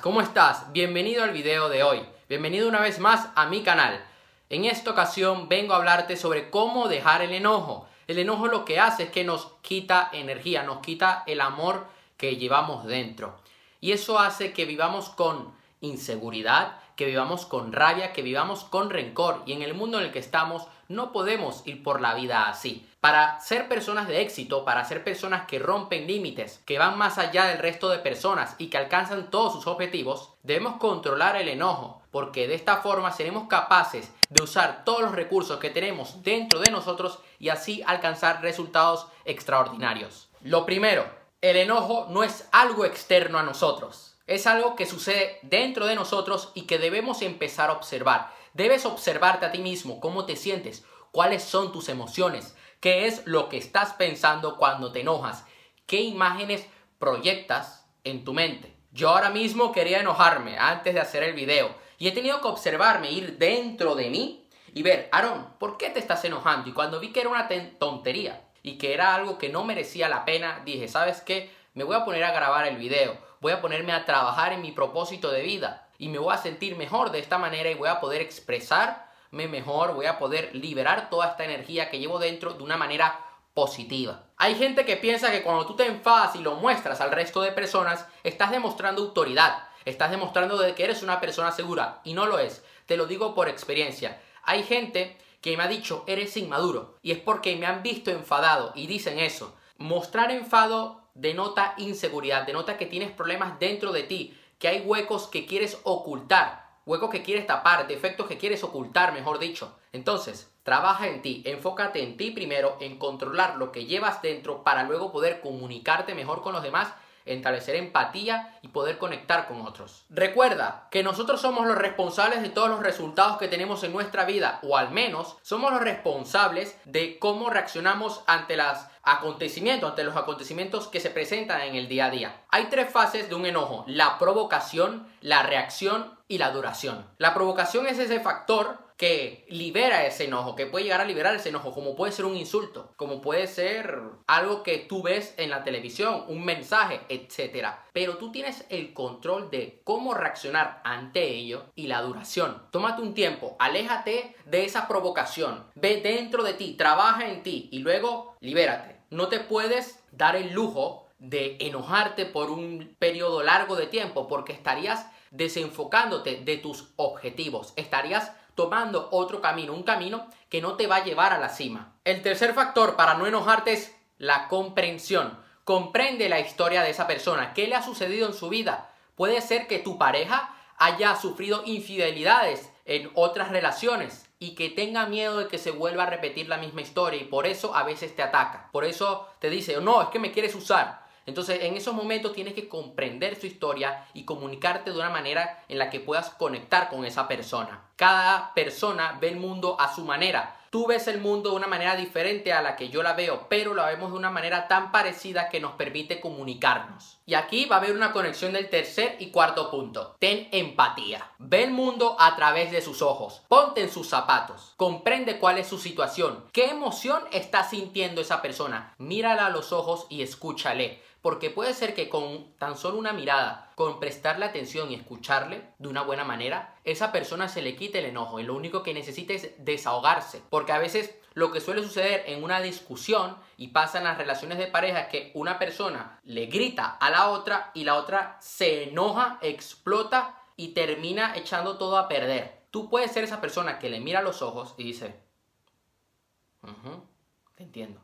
¿cómo estás? Bienvenido al video de hoy. Bienvenido una vez más a mi canal. En esta ocasión vengo a hablarte sobre cómo dejar el enojo. El enojo lo que hace es que nos quita energía, nos quita el amor que llevamos dentro. Y eso hace que vivamos con inseguridad, que vivamos con rabia, que vivamos con rencor. Y en el mundo en el que estamos no podemos ir por la vida así. Para ser personas de éxito, para ser personas que rompen límites, que van más allá del resto de personas y que alcanzan todos sus objetivos, debemos controlar el enojo, porque de esta forma seremos capaces de usar todos los recursos que tenemos dentro de nosotros y así alcanzar resultados extraordinarios. Lo primero, el enojo no es algo externo a nosotros. Es algo que sucede dentro de nosotros y que debemos empezar a observar. Debes observarte a ti mismo, cómo te sientes, cuáles son tus emociones, qué es lo que estás pensando cuando te enojas, qué imágenes proyectas en tu mente. Yo ahora mismo quería enojarme antes de hacer el video y he tenido que observarme, ir dentro de mí y ver, Aaron, ¿por qué te estás enojando? Y cuando vi que era una tontería y que era algo que no merecía la pena, dije, ¿sabes qué? Me voy a poner a grabar el video, voy a ponerme a trabajar en mi propósito de vida y me voy a sentir mejor de esta manera y voy a poder expresarme mejor, voy a poder liberar toda esta energía que llevo dentro de una manera positiva. Hay gente que piensa que cuando tú te enfadas y lo muestras al resto de personas, estás demostrando autoridad, estás demostrando de que eres una persona segura y no lo es. Te lo digo por experiencia. Hay gente que me ha dicho eres inmaduro y es porque me han visto enfadado y dicen eso. Mostrar enfado denota inseguridad, denota que tienes problemas dentro de ti, que hay huecos que quieres ocultar, huecos que quieres tapar, defectos que quieres ocultar, mejor dicho. Entonces, trabaja en ti, enfócate en ti primero, en controlar lo que llevas dentro para luego poder comunicarte mejor con los demás establecer empatía y poder conectar con otros. Recuerda que nosotros somos los responsables de todos los resultados que tenemos en nuestra vida, o al menos somos los responsables de cómo reaccionamos ante los acontecimientos, ante los acontecimientos que se presentan en el día a día. Hay tres fases de un enojo, la provocación, la reacción y la duración. La provocación es ese factor que libera ese enojo, que puede llegar a liberar ese enojo, como puede ser un insulto, como puede ser algo que tú ves en la televisión, un mensaje, etc. Pero tú tienes el control de cómo reaccionar ante ello y la duración. Tómate un tiempo, aléjate de esa provocación, ve dentro de ti, trabaja en ti y luego libérate. No te puedes dar el lujo de enojarte por un periodo largo de tiempo porque estarías desenfocándote de tus objetivos, estarías tomando otro camino, un camino que no te va a llevar a la cima. El tercer factor para no enojarte es la comprensión. Comprende la historia de esa persona, qué le ha sucedido en su vida. Puede ser que tu pareja haya sufrido infidelidades en otras relaciones y que tenga miedo de que se vuelva a repetir la misma historia y por eso a veces te ataca. Por eso te dice, no, es que me quieres usar. Entonces, en esos momentos tienes que comprender su historia y comunicarte de una manera en la que puedas conectar con esa persona. Cada persona ve el mundo a su manera. Tú ves el mundo de una manera diferente a la que yo la veo, pero la vemos de una manera tan parecida que nos permite comunicarnos. Y aquí va a haber una conexión del tercer y cuarto punto. Ten empatía. Ve el mundo a través de sus ojos. Ponte en sus zapatos. Comprende cuál es su situación. ¿Qué emoción está sintiendo esa persona? Mírala a los ojos y escúchale porque puede ser que con tan solo una mirada, con prestarle atención y escucharle de una buena manera, esa persona se le quite el enojo y lo único que necesita es desahogarse. Porque a veces lo que suele suceder en una discusión y pasa en las relaciones de pareja es que una persona le grita a la otra y la otra se enoja, explota y termina echando todo a perder. Tú puedes ser esa persona que le mira los ojos y dice, te entiendo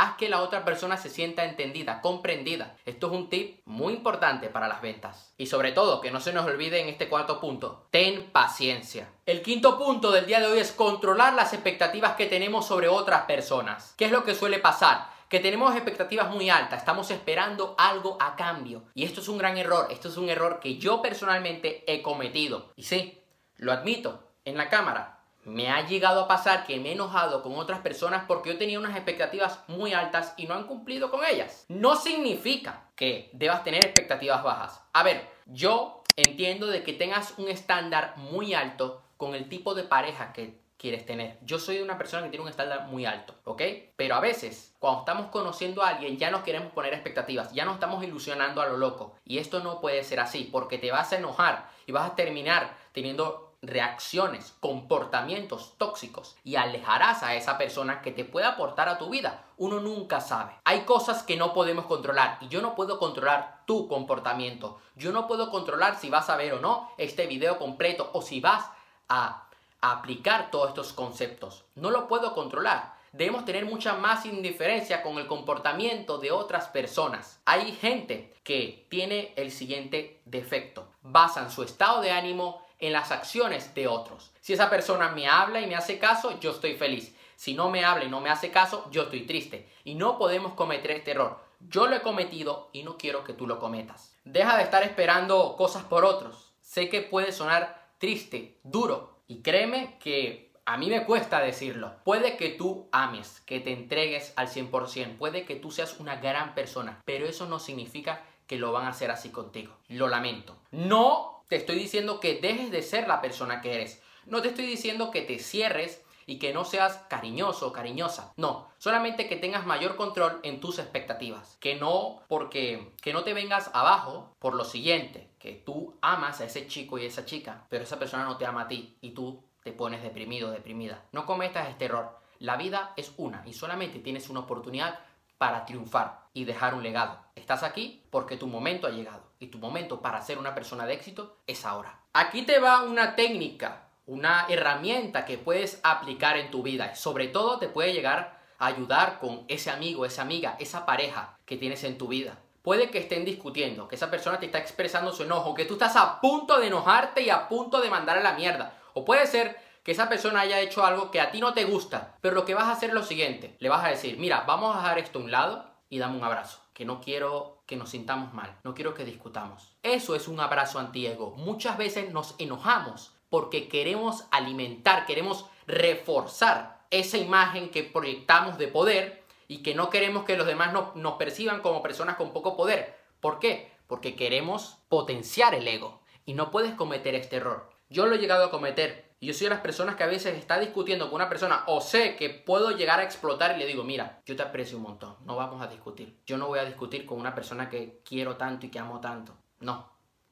Haz que la otra persona se sienta entendida, comprendida. Esto es un tip muy importante para las ventas. Y sobre todo, que no se nos olvide en este cuarto punto, ten paciencia. El quinto punto del día de hoy es controlar las expectativas que tenemos sobre otras personas. ¿Qué es lo que suele pasar? que tenemos expectativas muy altas, estamos esperando algo a cambio. Y esto es un gran error, esto es un error que yo personalmente he cometido. Y sí, lo admito, en la cámara, me ha llegado a pasar que me he enojado con otras personas porque yo tenía unas expectativas muy altas y no han cumplido con ellas. No significa que debas tener expectativas bajas. A ver, yo entiendo de que tengas un estándar muy alto con el tipo de pareja que quieres tener. Yo soy una persona que tiene un estándar muy alto, ¿ok? Pero a veces, cuando estamos conociendo a alguien, ya nos queremos poner expectativas, ya nos estamos ilusionando a lo loco. Y esto no puede ser así, porque te vas a enojar y vas a terminar teniendo reacciones, comportamientos tóxicos y alejarás a esa persona que te puede aportar a tu vida. Uno nunca sabe. Hay cosas que no podemos controlar y yo no puedo controlar tu comportamiento. Yo no puedo controlar si vas a ver o no este video completo o si vas a aplicar todos estos conceptos. No lo puedo controlar. Debemos tener mucha más indiferencia con el comportamiento de otras personas. Hay gente que tiene el siguiente defecto. Basan su estado de ánimo en las acciones de otros. Si esa persona me habla y me hace caso, yo estoy feliz. Si no me habla y no me hace caso, yo estoy triste. Y no podemos cometer este error. Yo lo he cometido y no quiero que tú lo cometas. Deja de estar esperando cosas por otros. Sé que puede sonar triste, duro, y créeme que a mí me cuesta decirlo. Puede que tú ames, que te entregues al 100%, puede que tú seas una gran persona, pero eso no significa que lo van a hacer así contigo. Lo lamento. No te estoy diciendo que dejes de ser la persona que eres. No te estoy diciendo que te cierres y que no seas cariñoso o cariñosa. No, solamente que tengas mayor control en tus expectativas. Que no porque que no te vengas abajo por lo siguiente, que tú amas a ese chico y esa chica, pero esa persona no te ama a ti y tú te pones deprimido o deprimida. No cometas este error. La vida es una y solamente tienes una oportunidad para triunfar y dejar un legado. Estás aquí porque tu momento ha llegado y tu momento para ser una persona de éxito es ahora. Aquí te va una técnica, una herramienta que puedes aplicar en tu vida. Sobre todo te puede llegar a ayudar con ese amigo, esa amiga, esa pareja que tienes en tu vida. Puede que estén discutiendo, que esa persona te está expresando su enojo, que tú estás a punto de enojarte y a punto de mandar a la mierda. O puede ser que esa persona haya hecho algo que a ti no te gusta, pero lo que vas a hacer es lo siguiente. Le vas a decir, mira, vamos a dejar esto a un lado y dame un abrazo, que no quiero que nos sintamos mal, no quiero que discutamos. Eso es un abrazo antiego. Muchas veces nos enojamos porque queremos alimentar, queremos reforzar esa imagen que proyectamos de poder y que no queremos que los demás nos perciban como personas con poco poder. ¿Por qué? Porque queremos potenciar el ego y no puedes cometer este error. Yo lo he llegado a cometer. Y yo soy de las personas que a veces está discutiendo con una persona o sé que puedo llegar a explotar y le digo, mira, yo te aprecio un montón, no vamos a discutir. Yo no voy a discutir con una persona que quiero tanto y que amo tanto. No.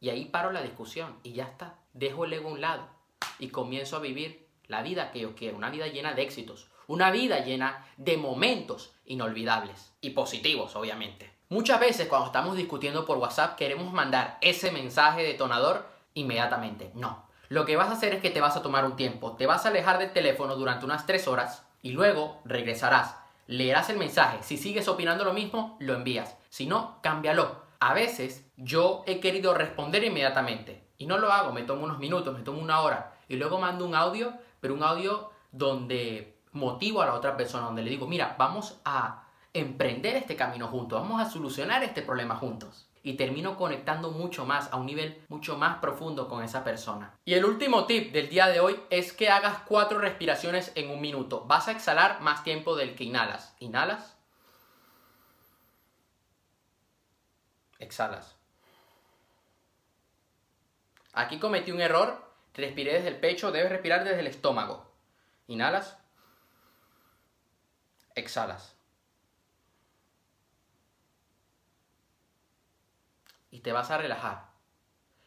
Y ahí paro la discusión y ya está. Dejo el ego a un lado y comienzo a vivir la vida que yo quiero, una vida llena de éxitos, una vida llena de momentos inolvidables y positivos, obviamente. Muchas veces cuando estamos discutiendo por WhatsApp queremos mandar ese mensaje detonador inmediatamente. No. Lo que vas a hacer es que te vas a tomar un tiempo, te vas a alejar del teléfono durante unas 3 horas y luego regresarás. Leerás el mensaje. Si sigues opinando lo mismo, lo envías. Si no, cámbialo. A veces yo he querido responder inmediatamente y no lo hago. Me tomo unos minutos, me tomo una hora y luego mando un audio, pero un audio donde motivo a la otra persona, donde le digo, mira, vamos a emprender este camino juntos, vamos a solucionar este problema juntos. Y termino conectando mucho más, a un nivel mucho más profundo con esa persona. Y el último tip del día de hoy es que hagas cuatro respiraciones en un minuto. Vas a exhalar más tiempo del que inhalas. Inhalas. Exhalas. Aquí cometí un error. Respiré desde el pecho, debes respirar desde el estómago. Inhalas exhalas. Y te vas a relajar.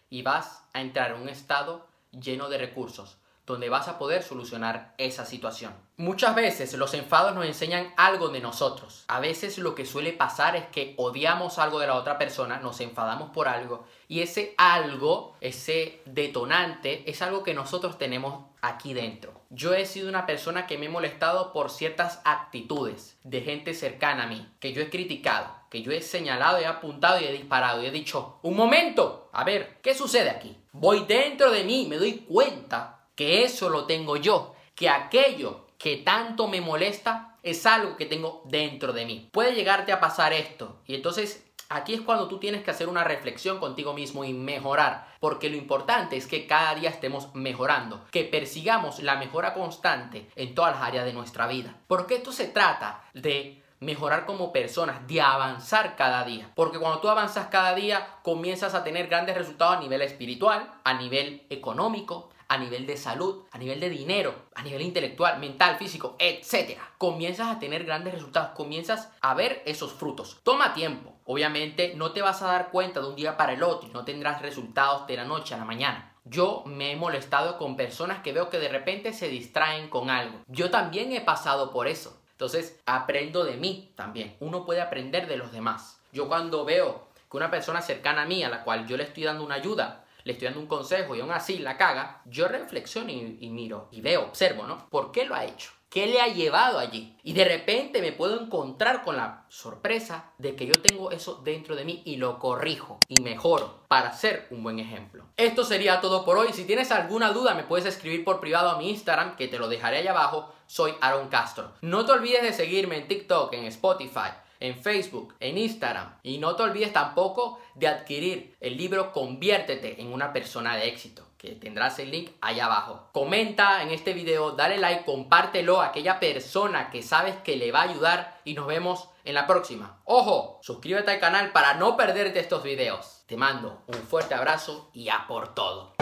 Y vas a entrar en un estado lleno de recursos, donde vas a poder solucionar esa situación. Muchas veces los enfados nos enseñan algo de nosotros. A veces lo que suele pasar es que odiamos algo de la otra persona, nos enfadamos por algo y ese algo, ese detonante, es algo que nosotros tenemos aquí dentro. Yo he sido una persona que me he molestado por ciertas actitudes de gente cercana a mí, que yo he criticado, que yo he señalado he apuntado y he disparado y he dicho, un momento, a ver, ¿qué sucede aquí? Voy dentro de mí, me doy cuenta que eso lo tengo yo, que aquello que tanto me molesta es algo que tengo dentro de mí. Puede llegarte a pasar esto y entonces aquí es cuando tú tienes que hacer una reflexión contigo mismo y mejorar, porque lo importante es que cada día estemos mejorando, que persigamos la mejora constante en todas las áreas de nuestra vida. Porque esto se trata de mejorar como personas, de avanzar cada día. Porque cuando tú avanzas cada día, comienzas a tener grandes resultados a nivel espiritual, a nivel económico, a nivel de salud, a nivel de dinero, a nivel intelectual, mental, físico, etc. Comienzas a tener grandes resultados, comienzas a ver esos frutos. Toma tiempo. Obviamente no te vas a dar cuenta de un día para el otro y no tendrás resultados de la noche a la mañana. Yo me he molestado con personas que veo que de repente se distraen con algo. Yo también he pasado por eso. Entonces aprendo de mí también. Uno puede aprender de los demás. Yo cuando veo que una persona cercana a mí, a la cual yo le estoy dando una ayuda, le estoy dando un consejo y aún así la caga, yo reflexiono y, miro y veo, observo, ¿no? ¿Por qué lo ha hecho? ¿Qué le ha llevado allí? Y de repente me puedo encontrar con la sorpresa de que yo tengo eso dentro de mí y lo corrijo y mejoro para ser un buen ejemplo. Esto sería todo por hoy. Si tienes alguna duda me puedes escribir por privado a mi Instagram que te lo dejaré allá abajo. Soy Aaron Castro. No te olvides de seguirme en TikTok, en Spotify en Facebook, en Instagram. Y no te olvides tampoco de adquirir el libro Conviértete en una persona de éxito que tendrás el link allá abajo. Comenta en este video, dale like, compártelo a aquella persona que sabes que le va a ayudar y nos vemos en la próxima. Ojo, suscríbete al canal para no perderte estos videos. Te mando un fuerte abrazo y a por todo.